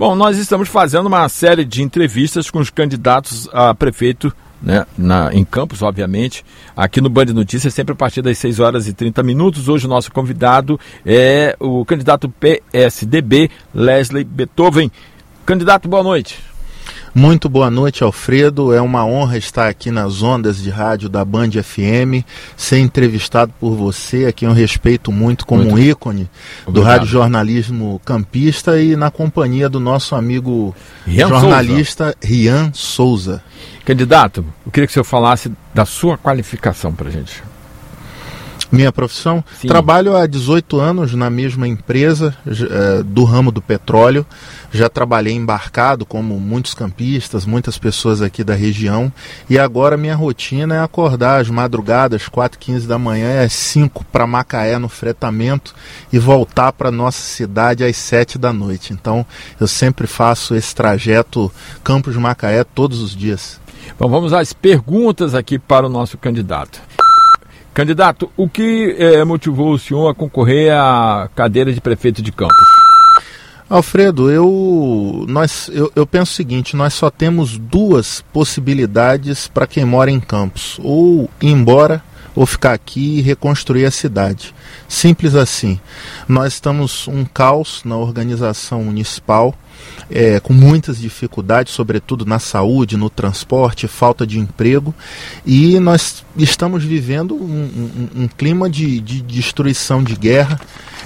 Bom, nós estamos fazendo uma série de entrevistas com os candidatos a prefeito né, na, em Campos, obviamente, aqui no Band Notícias, sempre a partir das 6 horas e 30 minutos. Hoje o nosso convidado é o candidato PSDB, Leslie Beethoven. Candidato, boa noite. Muito boa noite, Alfredo. É uma honra estar aqui nas ondas de rádio da Band FM, ser entrevistado por você, a quem eu respeito muito como muito. um ícone Obrigado. do rádio jornalismo campista e na companhia do nosso amigo Rian jornalista Souza. Rian Souza. Candidato, eu queria que o senhor falasse da sua qualificação para a gente. Minha profissão? Sim. Trabalho há 18 anos na mesma empresa é, do ramo do petróleo. Já trabalhei embarcado, como muitos campistas, muitas pessoas aqui da região. E agora minha rotina é acordar às madrugadas, 4 15 da manhã, às 5 para Macaé no fretamento e voltar para nossa cidade às 7 da noite. Então eu sempre faço esse trajeto Campos Macaé todos os dias. Bom, vamos às perguntas aqui para o nosso candidato. Candidato, o que eh, motivou o senhor a concorrer à cadeira de prefeito de Campos? Alfredo, eu, nós, eu, eu penso o seguinte: nós só temos duas possibilidades para quem mora em Campos: ou ir embora ou ficar aqui e reconstruir a cidade. Simples assim. Nós estamos um caos na organização municipal é, com muitas dificuldades, sobretudo na saúde, no transporte, falta de emprego, e nós estamos vivendo um, um, um clima de, de, destruição, de guerra,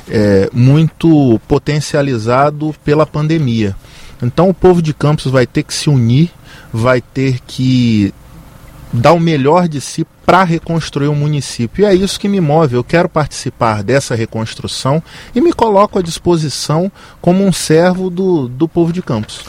é, muito potencializado pela pandemia. Então o povo de Campos vai ter que se unir, vai ter que dar o melhor de si para reconstruir o município. E é isso que me move. Eu quero participar dessa reconstrução e me coloco à disposição como um servo do, do povo de Campos.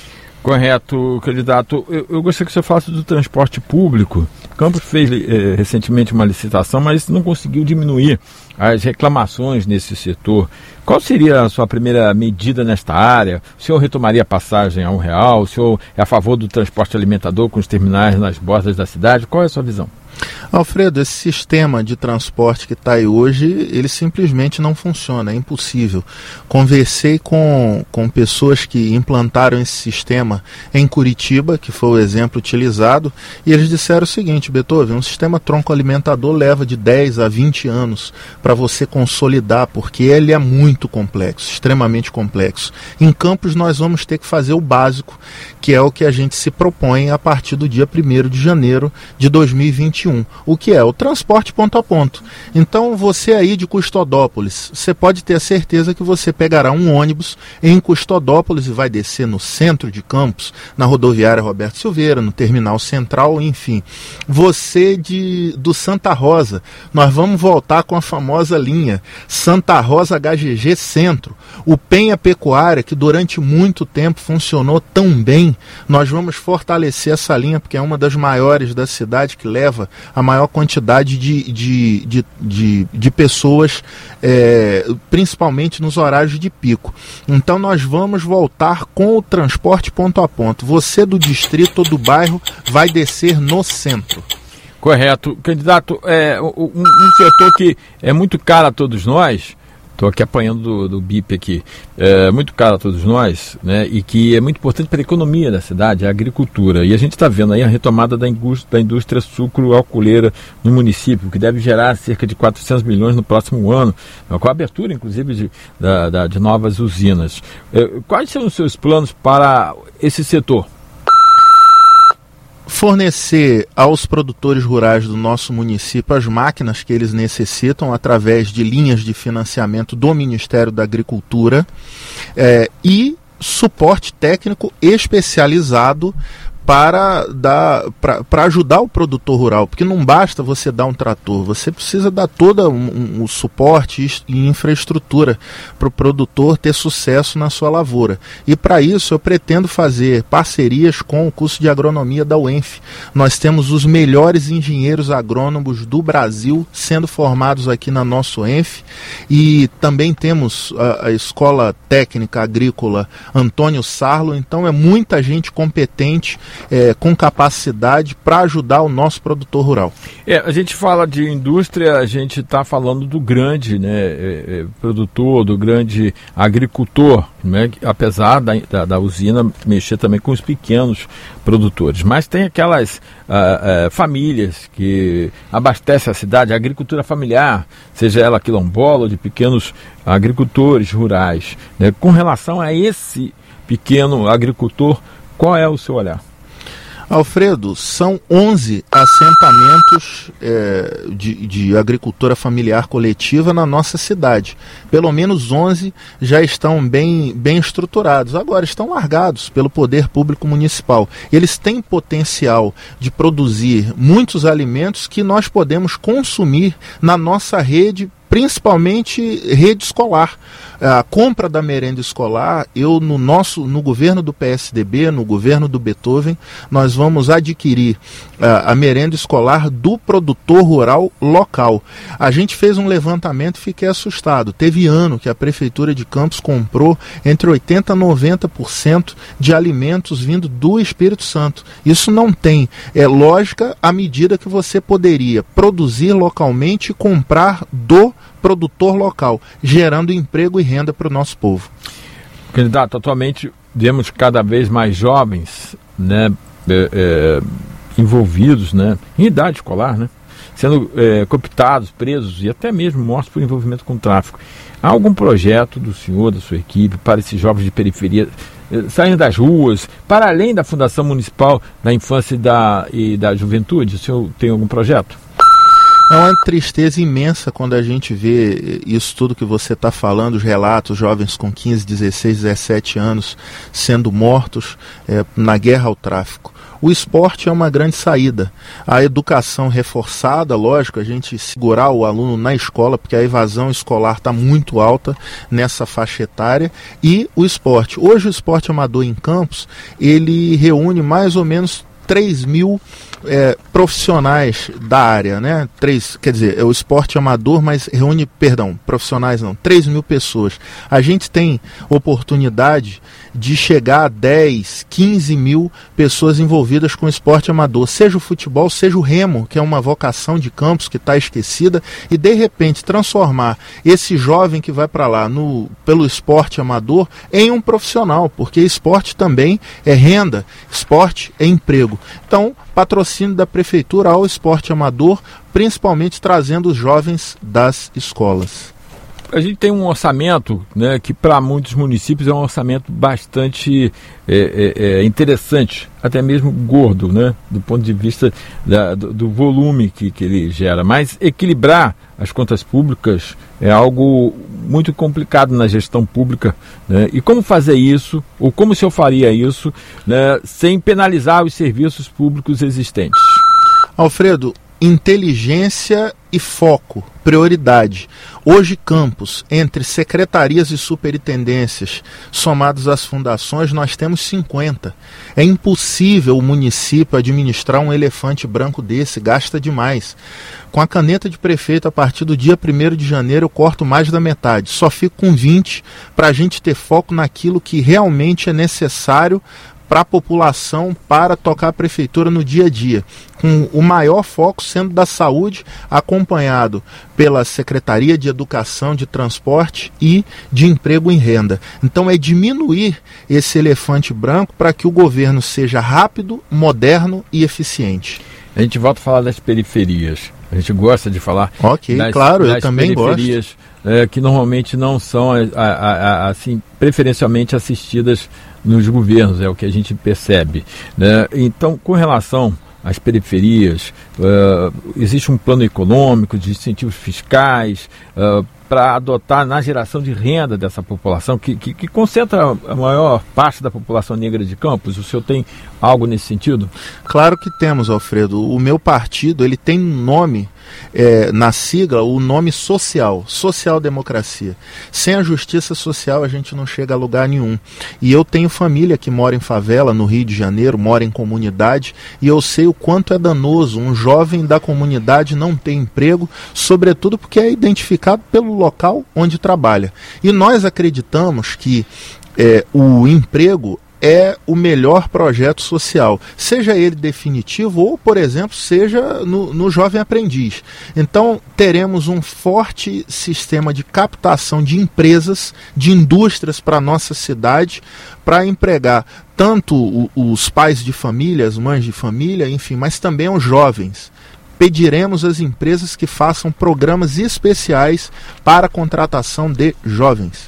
Correto, candidato. Eu, eu gostaria que você falasse do transporte público. Campos fez eh, recentemente uma licitação, mas não conseguiu diminuir as reclamações nesse setor. Qual seria a sua primeira medida nesta área? O senhor retomaria a passagem a um real? O senhor é a favor do transporte alimentador com os terminais nas bordas da cidade? Qual é a sua visão? Alfredo, esse sistema de transporte que está aí hoje, ele simplesmente não funciona, é impossível. Conversei com, com pessoas que implantaram esse sistema em Curitiba, que foi o exemplo utilizado, e eles disseram o seguinte, Beethoven, um sistema tronco alimentador leva de 10 a 20 anos para você consolidar, porque ele é muito complexo, extremamente complexo. Em Campos nós vamos ter que fazer o básico, que é o que a gente se propõe a partir do dia 1 de janeiro de 2021 o que é o transporte ponto a ponto. Então você aí de Custodópolis, você pode ter a certeza que você pegará um ônibus em Custodópolis e vai descer no centro de Campos, na rodoviária Roberto Silveira, no terminal central, enfim. Você de do Santa Rosa, nós vamos voltar com a famosa linha Santa Rosa HGG Centro. O Penha Pecuária, que durante muito tempo funcionou tão bem, nós vamos fortalecer essa linha porque é uma das maiores da cidade que leva a maior quantidade de, de, de, de, de pessoas, é, principalmente nos horários de pico. Então nós vamos voltar com o transporte ponto a ponto. Você do distrito ou do bairro vai descer no centro. Correto. Candidato, é, um, um setor que é muito caro a todos nós, Estou aqui apanhando do, do BIP aqui. É muito caro a todos nós, né? E que é muito importante para a economia da cidade, a agricultura. E a gente está vendo aí a retomada da indústria, da indústria sucro-alcooleira no município, que deve gerar cerca de 400 milhões no próximo ano, com a abertura, inclusive, de, da, da, de novas usinas. É, quais são os seus planos para esse setor? Fornecer aos produtores rurais do nosso município as máquinas que eles necessitam através de linhas de financiamento do Ministério da Agricultura é, e suporte técnico especializado para, dar, para, ajudar o produtor rural, porque não basta você dar um trator, você precisa dar todo um, um suporte e infraestrutura para o produtor ter sucesso na sua lavoura. E para isso eu pretendo fazer parcerias com o curso de agronomia da UENF. Nós temos os melhores engenheiros agrônomos do Brasil sendo formados aqui na nossa UENF e também temos a, a Escola Técnica Agrícola Antônio Sarlo, então é muita gente competente é, com capacidade para ajudar o nosso produtor rural. É, a gente fala de indústria, a gente está falando do grande né, é, é, produtor, do grande agricultor, né, apesar da, da, da, usina mexer também com os pequenos produtores. Mas tem aquelas uh, uh, famílias que abastecem a cidade, a agricultura familiar, seja ela quilombola de pequenos agricultores rurais. Né, com relação a esse pequeno agricultor, qual é o seu olhar? Alfredo, são 11 assentamentos é, de, de, agricultura familiar coletiva na nossa cidade. Pelo menos 11 já estão bem, bem estruturados. Agora, estão largados pelo poder público municipal. Eles têm potencial de produzir muitos alimentos que nós podemos consumir na nossa rede principalmente rede escolar. A compra da merenda escolar, eu no nosso, no governo do PSDB, no governo do Beethoven, nós vamos adquirir a, a merenda escolar do produtor rural local. A gente fez um levantamento e fiquei assustado. Teve ano que a prefeitura de Campos comprou entre 80 e 90% de alimentos vindo do Espírito Santo. Isso não tem é lógica à medida que você poderia produzir localmente e comprar do produtor local, gerando emprego e renda para o nosso povo. Candidato, atualmente vemos cada vez mais jovens né, é, é, envolvidos né, em idade escolar, né, sendo é, cooptados, presos e até mesmo mortos por envolvimento com tráfico. Há algum projeto do senhor, da sua equipe, para esses jovens de periferia é, saindo das ruas, para além da Fundação Municipal da Infância e da, e da Juventude? O senhor tem algum projeto? É uma tristeza imensa quando a gente vê isso tudo que você está falando, os relatos, jovens com 15, 16, 17 anos sendo mortos é, na guerra ao tráfico. O esporte é uma grande saída. A educação reforçada, lógico, a gente segurar o aluno na escola, porque a evasão escolar está muito alta nessa faixa etária, e o esporte. Hoje o esporte amador em campos, ele reúne mais ou menos 3 mil é, profissionais da área, né? Três, quer dizer, é o esporte amador, mas reúne, perdão, profissionais não, 3 mil pessoas. A gente tem oportunidade de chegar a 10, 15 mil pessoas envolvidas com o esporte amador, seja o futebol, seja o remo, que é uma vocação de campos que está esquecida, e de repente transformar esse jovem que vai para lá no, pelo esporte amador em um profissional, porque esporte também é renda, esporte é emprego. Então, patrocínio da prefeitura ao esporte amador, principalmente trazendo os jovens das escolas a gente tem um orçamento né, que para muitos municípios é um orçamento bastante é, é, é, interessante, até mesmo gordo, né, do ponto de vista da, do, do, volume que, que ele gera. Mas equilibrar as contas públicas é algo muito complicado na gestão pública. Né, e como fazer isso, ou como se eu faria isso, né, sem penalizar os serviços públicos existentes? Alfredo, inteligência e foco, prioridade. Hoje, campos, entre secretarias e superintendências, somados às fundações, nós temos 50. É impossível o município administrar um elefante branco desse, gasta demais. Com a caneta de prefeito, a partir do dia 1 de janeiro, eu corto mais da metade. Só fico com 20 para a gente ter foco naquilo que realmente é necessário para a população para tocar a prefeitura no dia a dia, com o maior foco sendo da saúde, acompanhado pela Secretaria de Educação, de Transporte e de Emprego em Renda. Então é diminuir esse elefante branco para que o governo seja rápido, moderno e eficiente. A gente volta a falar das periferias. A gente gosta de falar. Ok, das, claro, das eu também periferias, gosto. É, que normalmente não são a, a, a, assim preferencialmente assistidas nos governos, é o que a gente percebe. Né? Então, com relação às periferias, uh, existe um plano econômico de incentivos fiscais uh, para adotar na geração de renda dessa população, que, que, que, concentra a maior parte da população negra de Campos? O senhor tem algo nesse sentido? Claro que temos, Alfredo. O meu partido ele tem um nome é, na sigla o nome social, social-democracia. Sem a justiça social a gente não chega a lugar nenhum. E eu tenho família que mora em favela no Rio de Janeiro, mora em comunidade, e eu sei o quanto é danoso um jovem da comunidade não ter emprego, sobretudo porque é identificado pelo local onde trabalha. E nós acreditamos que é, o emprego é o melhor projeto social, seja ele definitivo ou, por exemplo, seja no, no Jovem Aprendiz. Então, teremos um forte sistema de captação de empresas, de indústrias para nossa cidade, para empregar tanto os pais de família, as mães de família, enfim, mas também os jovens pediremos às empresas que façam programas especiais para a contratação de jovens.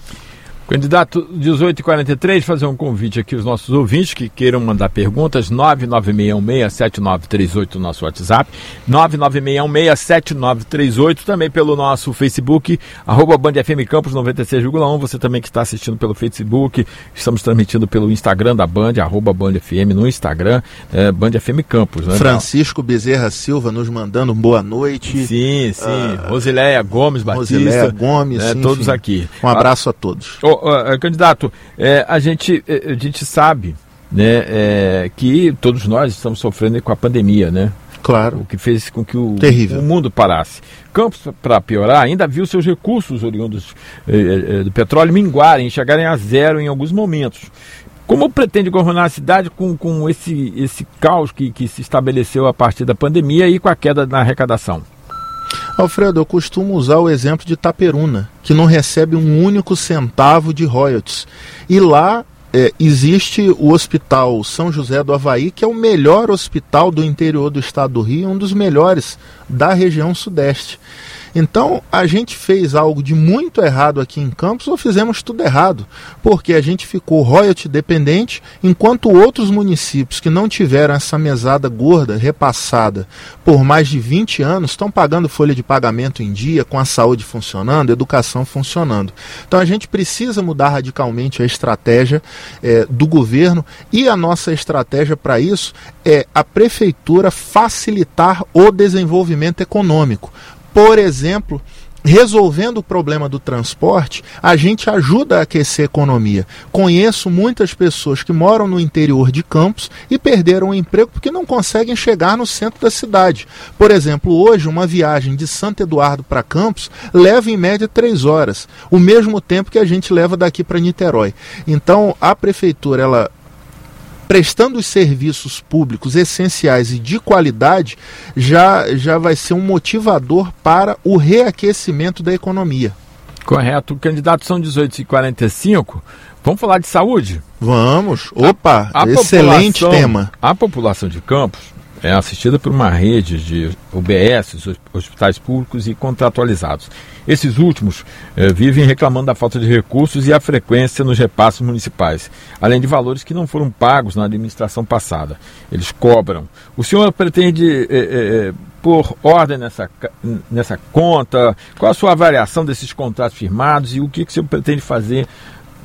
Candidato 1843, fazer um convite aqui aos nossos ouvintes que queiram mandar perguntas, 996167938 no nosso WhatsApp, 996167938 também pelo nosso Facebook, arroba Band FM Campos 96,1, você também que está assistindo pelo Facebook, estamos transmitindo pelo Instagram da Band, arroba Band FM no Instagram, é, Band FM Campos. Né, Francisco Bezerra Silva nos mandando boa noite. Sim, sim, uh, Rosileia Gomes Batista. Rosileia Gomes, né, sim, todos aqui. Um abraço a todos. Oh, candidato, é, a, gente, é, a gente sabe né, é, que todos nós estamos sofrendo com a pandemia, né? Claro. O que fez com que o, o mundo parasse. Campos, para piorar, ainda viu seus recursos oriundos eh, do petróleo minguarem, chegarem a zero em alguns momentos. Como pretende governar a cidade com, com esse, esse caos que, que se estabeleceu a partir da pandemia e com a queda na arrecadação? Alfredo, eu costumo usar o exemplo de Taperuna, que não recebe um único centavo de royalties. E lá é, existe o Hospital São José do Havaí, que é o melhor hospital do interior do estado do Rio, um dos melhores da região sudeste. Então, a gente fez algo de muito errado aqui em Campos ou fizemos tudo errado? Porque a gente ficou royalty dependente, enquanto outros municípios que não tiveram essa mesada gorda repassada por mais de 20 anos estão pagando folha de pagamento em dia, com a saúde funcionando, educação funcionando. Então, a gente precisa mudar radicalmente a estratégia é, do governo e a nossa estratégia para isso é a prefeitura facilitar o desenvolvimento econômico por exemplo, resolvendo o problema do transporte, a gente ajuda a aquecer a economia. Conheço muitas pessoas que moram no interior de Campos e perderam o emprego porque não conseguem chegar no centro da cidade. Por exemplo, hoje uma viagem de Santo Eduardo para Campos leva em média três horas, o mesmo tempo que a gente leva daqui para Niterói. Então a prefeitura ela prestando os serviços públicos essenciais e de qualidade, já, já vai ser um motivador para o reaquecimento da economia. Correto. Candidato são 18h45. Vamos falar de saúde? Vamos. Opa, a, a excelente tema. A população de Campos é assistida por uma rede de UBS, hospitais públicos e contratualizados. Esses últimos eh, vivem reclamando da falta de recursos e a frequência nos repasses municipais, além de valores que não foram pagos na administração passada. Eles cobram. O senhor pretende eh, eh, pôr ordem nessa, nessa conta? Qual a sua avaliação desses contratos firmados e o que, que o senhor pretende fazer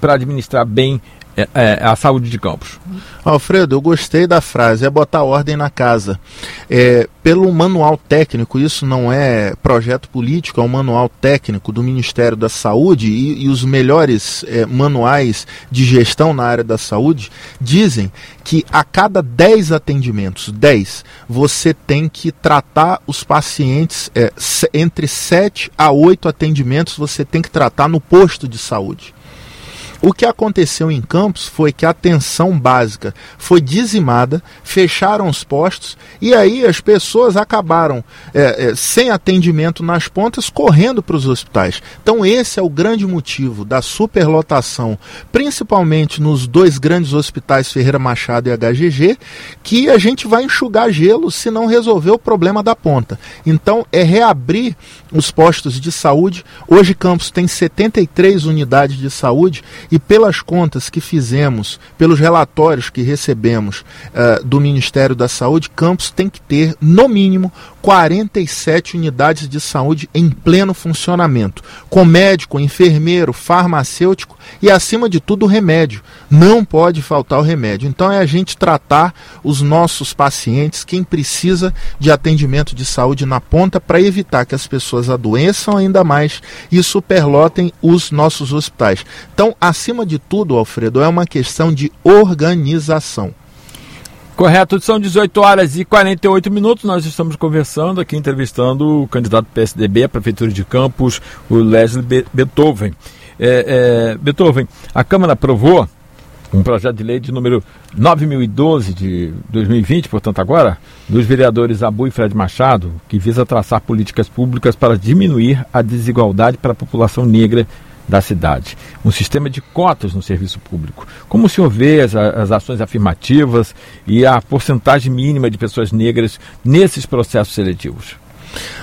para administrar bem é, é, a saúde de Campos. Alfredo, eu gostei da frase, é botar ordem na casa. É, pelo manual técnico, isso não é projeto político, é um manual técnico do Ministério da Saúde e, e os melhores é, manuais de gestão na área da saúde dizem que a cada 10 atendimentos, 10, você tem que tratar os pacientes, é, entre 7 a 8 atendimentos você tem que tratar no posto de saúde. O que aconteceu em Campos foi que a atenção básica foi dizimada, fecharam os postos e aí as pessoas acabaram é, é, sem atendimento nas pontas, correndo para os hospitais. Então, esse é o grande motivo da superlotação, principalmente nos dois grandes hospitais Ferreira Machado e HGG, que a gente vai enxugar gelo se não resolver o problema da ponta. Então, é reabrir os postos de saúde. Hoje, Campos tem 73 unidades de saúde e pelas contas que fizemos, pelos relatórios que recebemos uh, do Ministério da Saúde, Campos tem que ter, no mínimo, 47 unidades de saúde em pleno funcionamento, com médico, enfermeiro, farmacêutico e, acima de tudo, remédio. Não pode faltar o remédio. Então, é a gente tratar os nossos pacientes, quem precisa de atendimento de saúde na ponta, para evitar que as pessoas adoeçam ainda mais e superlotem os nossos hospitais. Então, acima de tudo, Alfredo, é uma questão de organização. Correto, são 18 horas e 48 minutos. Nós estamos conversando aqui, entrevistando o candidato PSDB à Prefeitura de Campos, o Leslie Beethoven. É, é, Beethoven, a Câmara aprovou um projeto de lei de número 9012 de 2020, portanto agora, dos vereadores Abu e Fred Machado, que visa traçar políticas públicas para diminuir a desigualdade para a população negra da cidade. Um sistema de cotas no serviço público. Como o senhor vê as, as ações afirmativas e a porcentagem mínima de pessoas negras nesses processos seletivos?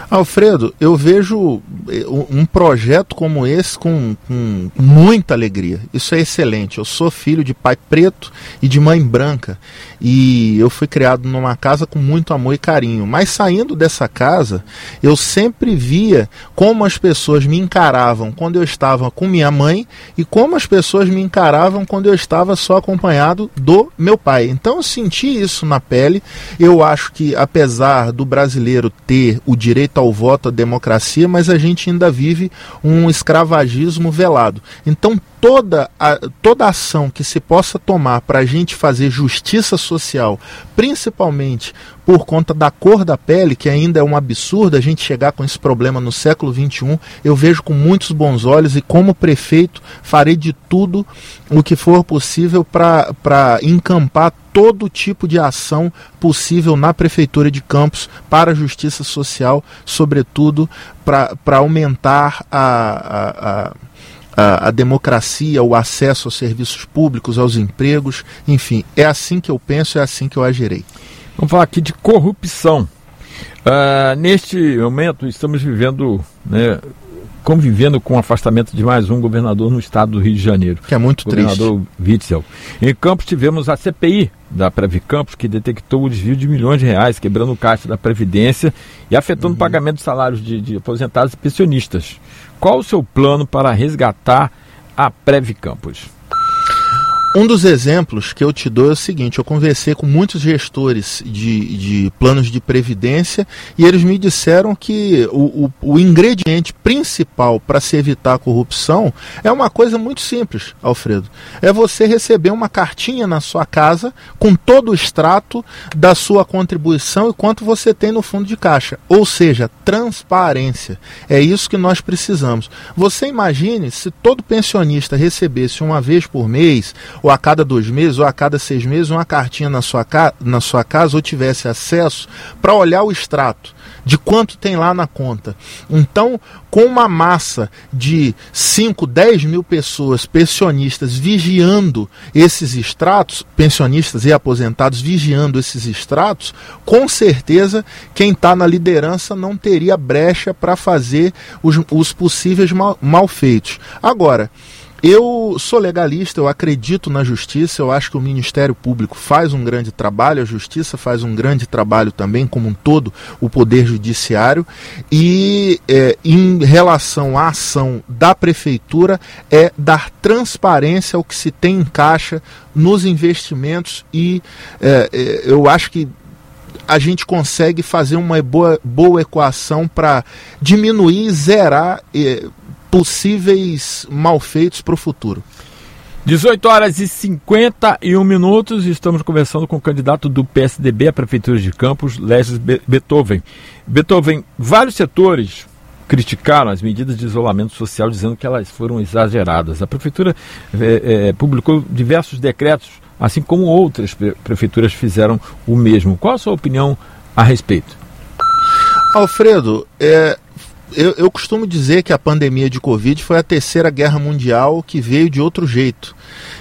Alfredo, eu vejo eh, um projeto como esse com, com, muita alegria. Isso é excelente. Eu sou filho de pai preto e de mãe branca. E eu fui criado numa casa com muito amor e carinho. Mas saindo dessa casa, eu sempre via como as pessoas me encaravam quando eu estava com minha mãe e como as pessoas me encaravam quando eu estava só acompanhado do meu pai. Então eu senti isso na pele. Eu acho que apesar do brasileiro ter o direito ao voto, à democracia, mas a gente ainda vive um escravagismo velado. Então, toda, a, toda ação que se possa tomar para a gente fazer justiça social, principalmente por conta da cor da pele, que ainda é um absurdo a gente chegar com esse problema no século XXI, eu vejo com muitos bons olhos e, como prefeito, farei de tudo o que for possível para encampar todo tipo de ação possível na Prefeitura de Campos para a justiça social, sobretudo para aumentar a, a, a, a, democracia, o acesso aos serviços públicos, aos empregos, enfim, é assim que eu penso, é assim que eu agirei. Vamos falar aqui de corrupção. Uh, neste momento estamos vivendo, né, convivendo com o afastamento de mais um governador no estado do Rio de Janeiro. Que é muito governador triste. Witzel. Em Campos tivemos a CPI da Previ Campos, que detectou o desvio de milhões de reais, quebrando o caixa da Previdência e afetando uhum. o pagamento de salários de, de aposentados e pensionistas. Qual o seu plano para resgatar a Previ Campos? Um dos exemplos que eu te dou é o seguinte: eu conversei com muitos gestores de, de planos de previdência e eles me disseram que o, o, o ingrediente principal para se evitar a corrupção é uma coisa muito simples, Alfredo. É você receber uma cartinha na sua casa com todo o extrato da sua contribuição e quanto você tem no fundo de caixa. Ou seja, transparência. É isso que nós precisamos. Você imagine se todo pensionista recebesse uma vez por mês ou a cada dois meses, ou a cada seis meses, uma cartinha na sua, na sua casa, ou tivesse acesso para olhar o extrato de quanto tem lá na conta. Então, com uma massa de 5, 10 mil pessoas pensionistas vigiando esses extratos, pensionistas e aposentados vigiando esses extratos, com certeza quem está na liderança não teria brecha para fazer os, os possíveis mal, malfeitos. Agora, eu sou legalista, eu acredito na justiça, eu acho que o Ministério Público faz um grande trabalho, a justiça faz um grande trabalho também, como um todo, o Poder Judiciário. E é, em relação à ação da Prefeitura, é dar transparência ao que se tem em caixa nos investimentos e é, é, eu acho que a gente consegue fazer uma boa, boa equação para diminuir zerar é, possíveis malfeitos para o futuro. 18 horas e 51 minutos, estamos conversando com o candidato do PSDB à Prefeitura de Campos, Lésio Beethoven. Beethoven, vários setores criticaram as medidas de isolamento social, dizendo que elas foram exageradas. A Prefeitura é, é, publicou diversos decretos, assim como outras prefeituras fizeram o mesmo. Qual a sua opinião a respeito? Alfredo, é, eu, eu costumo dizer que a pandemia de Covid foi a terceira guerra mundial que veio de outro jeito.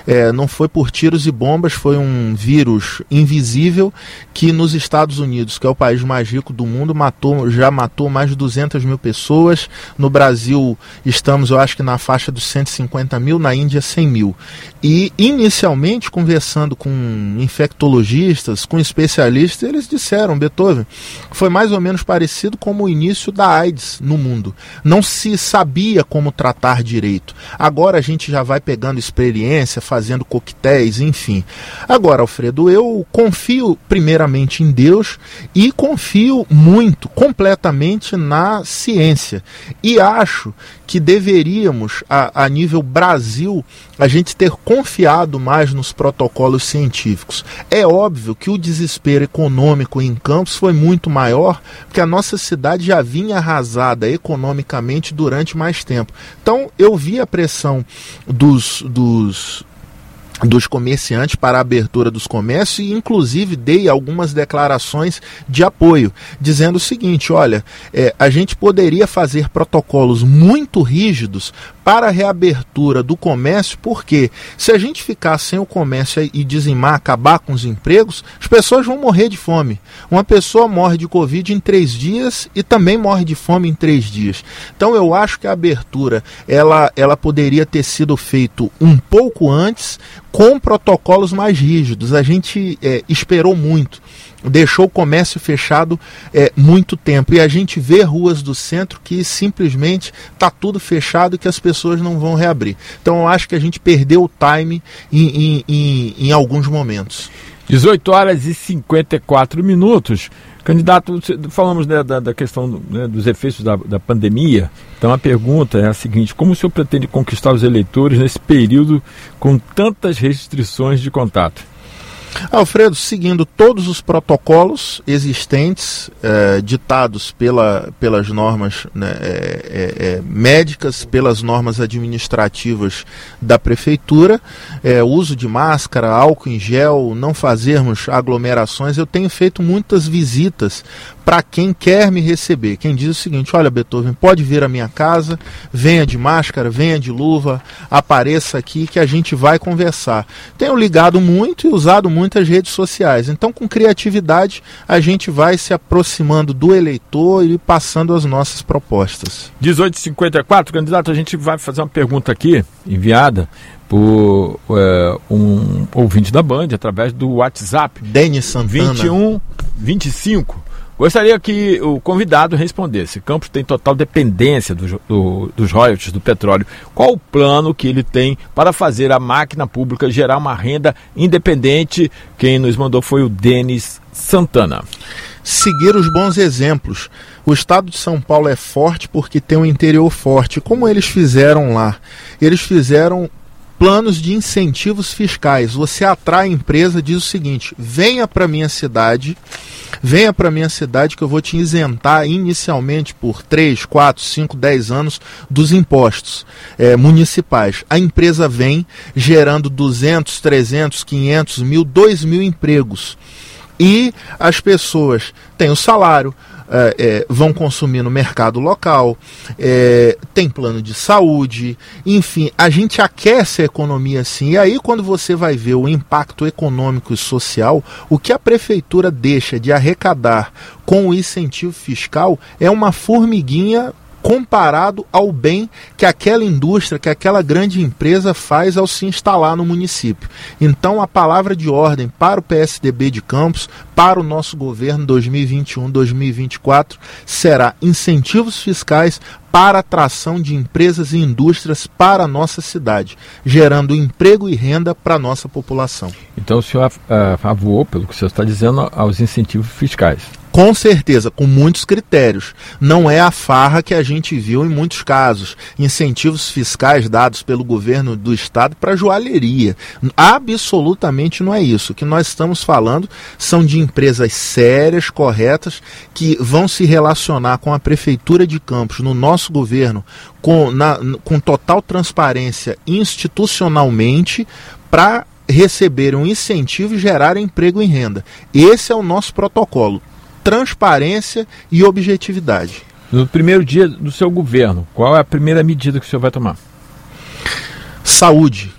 É, não foi por tiros e bombas, foi um vírus invisível que nos Estados Unidos, que é o país mais rico do mundo, matou, já matou mais de 200 mil pessoas. No Brasil, estamos, eu acho que na faixa dos 150 mil, na Índia, 100 mil. E, inicialmente, conversando com infectologistas, com especialistas, eles disseram, Beethoven, foi mais ou menos parecido como o início da AIDS no mundo. Não se sabia como tratar direito. Agora a gente já vai pegando experiência, fazendo coquetéis, enfim. Agora, Alfredo, eu confio primeiramente em Deus e confio muito, completamente na ciência. E acho que deveríamos, a, a nível Brasil, a gente ter confiado mais nos protocolos científicos. É óbvio que o desespero econômico em Campos foi muito maior, porque a nossa cidade já vinha arrasada economicamente durante mais tempo. Então, eu vi a pressão dos, dos dos comerciantes para a abertura dos comércios e inclusive dei algumas declarações de apoio, dizendo o seguinte: olha, é, a gente poderia fazer protocolos muito rígidos para a reabertura do comércio, porque se a gente ficar sem o comércio e dizimar, acabar com os empregos, as pessoas vão morrer de fome. Uma pessoa morre de Covid em três dias e também morre de fome em três dias. Então eu acho que a abertura ela, ela poderia ter sido feito um pouco antes, com protocolos mais rígidos. A gente é, esperou muito deixou o comércio fechado é, muito tempo. E a gente vê ruas do centro que simplesmente está tudo fechado e que as pessoas não vão reabrir. Então eu acho que a gente perdeu o time em, em, em, em alguns momentos. 18 horas e 54 minutos. Candidato, falamos né, da, da, questão né, dos efeitos da, da, pandemia. Então a pergunta é a seguinte: como o senhor pretende conquistar os eleitores nesse período com tantas restrições de contato? Alfredo, seguindo todos os protocolos existentes, é, ditados pela, pelas normas né, é, é médicas, pelas normas administrativas da prefeitura, uso de máscara, álcool em gel, não fazermos aglomerações, eu tenho feito muitas visitas para quem quer me receber. Quem diz o seguinte: olha, Beethoven, pode vir à minha casa, venha de máscara, venha de luva, apareça aqui que a gente vai conversar. Tenho ligado muito e usado muitas redes sociais. Então, com criatividade, a gente vai se aproximando do eleitor e passando as nossas propostas. 1854, candidato, a gente vai fazer uma pergunta aqui, enviada por é, um ouvinte da Band através do WhatsApp. Denis Santana. 21 25 Gostaria que o convidado respondesse. Campos tem total dependência do, do, dos royalties do petróleo. Qual o plano que ele tem para fazer a máquina pública gerar uma renda independente? Quem nos mandou foi o Denis Santana. Seguir os bons exemplos. O estado de São Paulo é forte porque tem um interior forte. Como eles fizeram lá? Eles fizeram planos de incentivos fiscais. Você atrai a empresa, diz o seguinte: venha para minha cidade venha para minha cidade que eu vou te isentar inicialmente por 3, 4, 5, 10 anos dos impostos é, municipais. A empresa vem gerando 200, 300, 500 mil, 2 mil empregos. E as pessoas têm o salário, é, é, vão consumir no mercado local, é, tem plano de saúde, enfim, a gente aquece a economia assim. E aí, quando você vai ver o impacto econômico e social, o que a prefeitura deixa de arrecadar com o incentivo fiscal é uma formiguinha comparado ao bem que aquela indústria, que aquela grande empresa faz ao se instalar no município. Então, a palavra de ordem para o PSDB de Campos, para o nosso governo 2021-2024, será incentivos fiscais para atração de empresas e indústrias para a nossa cidade, gerando emprego e renda para a nossa população. Então, o senhor favor, pelo que o senhor está dizendo, aos incentivos fiscais? Com certeza, com muitos critérios. Não é a farra que a gente viu em muitos casos. Incentivos fiscais dados pelo governo do estado para joalheria. Absolutamente não é isso. O que nós estamos falando são de empresas sérias, corretas, que vão se relacionar com a prefeitura de Campos, no nosso governo, com, na, com total transparência institucionalmente, para receber um incentivo e gerar emprego e renda. Esse é o nosso protocolo transparência e objetividade. No primeiro dia do seu governo, qual é a primeira medida que o senhor vai tomar? Saúde.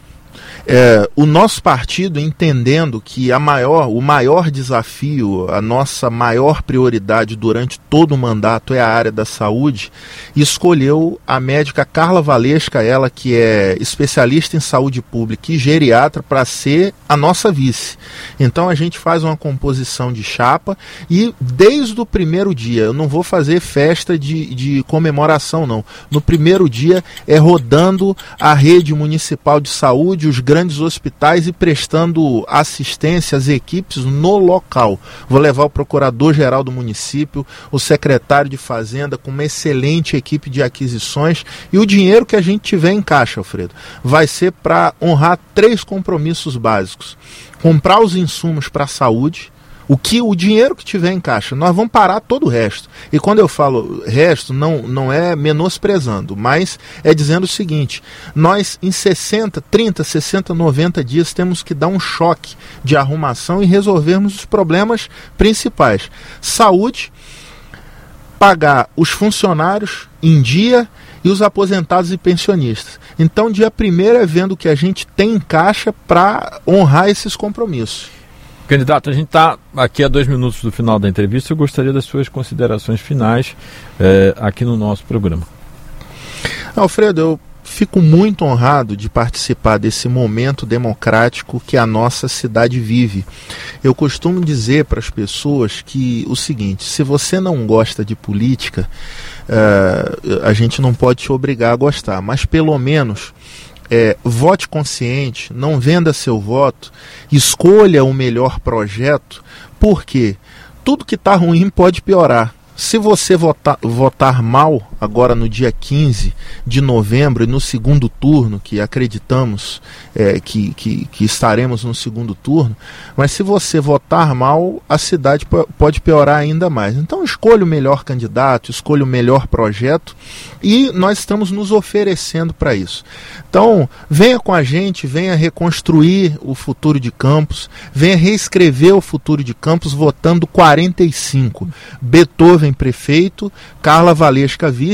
É, o nosso partido, entendendo que a maior, o maior desafio, a nossa maior prioridade durante todo o mandato é a área da saúde, escolheu a médica Carla Valesca, ela que é especialista em saúde pública e geriatra, para ser a nossa vice. Então a gente faz uma composição de chapa e desde o primeiro dia, eu não vou fazer festa de, de comemoração, não. No primeiro dia é rodando a rede municipal de saúde, os grandes grandes hospitais e prestando assistência às equipes no local. Vou levar o procurador-geral do município, o secretário de Fazenda, com uma excelente equipe de aquisições e o dinheiro que a gente tiver em caixa, Alfredo, vai ser para honrar três compromissos básicos: comprar os insumos para a saúde O que o dinheiro que tiver em caixa, nós vamos parar todo o resto. E quando eu falo resto, não, não é menosprezando, mas é dizendo o seguinte: nós em 60, 30, 60, 90 dias temos que dar um choque de arrumação e resolvermos os problemas principais. Saúde, pagar os funcionários em dia e os aposentados e pensionistas. Então, dia primeiro é vendo o que a gente tem em caixa para honrar esses compromissos. Candidato, a gente está aqui a dois minutos do final da entrevista. Eu gostaria das suas considerações finais eh, aqui no nosso programa. Alfredo, eu fico muito honrado de participar desse momento democrático que a nossa cidade vive. Eu costumo dizer para as pessoas que o seguinte: se você não gosta de política, uh, a gente não pode te obrigar a gostar, mas pelo menos é, vote consciente, não venda seu voto, escolha o melhor projeto, porque tudo que está ruim pode piorar. Se você votar, votar mal agora no dia 15 de novembro e no segundo turno, que acreditamos é, que, que, que, estaremos no segundo turno, mas se você votar mal, a cidade pode piorar ainda mais. Então escolha o melhor candidato, escolha o melhor projeto e nós estamos nos oferecendo para isso. Então venha com a gente, venha reconstruir o futuro de Campos, venha reescrever o futuro de Campos votando 45. Beethoven prefeito, Carla Valesca vice,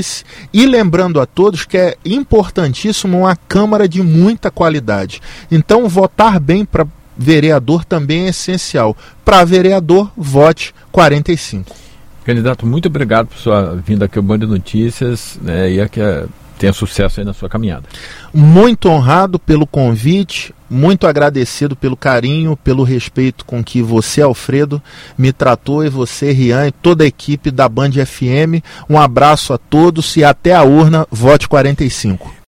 e lembrando a todos que é importantíssimo uma Câmara de muita qualidade. Então, votar bem para vereador também é essencial. Para vereador, vote 45. Candidato, muito obrigado por sua vinda aqui ao Band de Notícias né, e é que tenha sucesso aí na sua caminhada. Muito honrado pelo convite, muito agradecido pelo carinho, pelo respeito com que você, Alfredo, me tratou e você, Rian, e toda a equipe da Band FM. Um abraço a todos e até a urna, vote 45.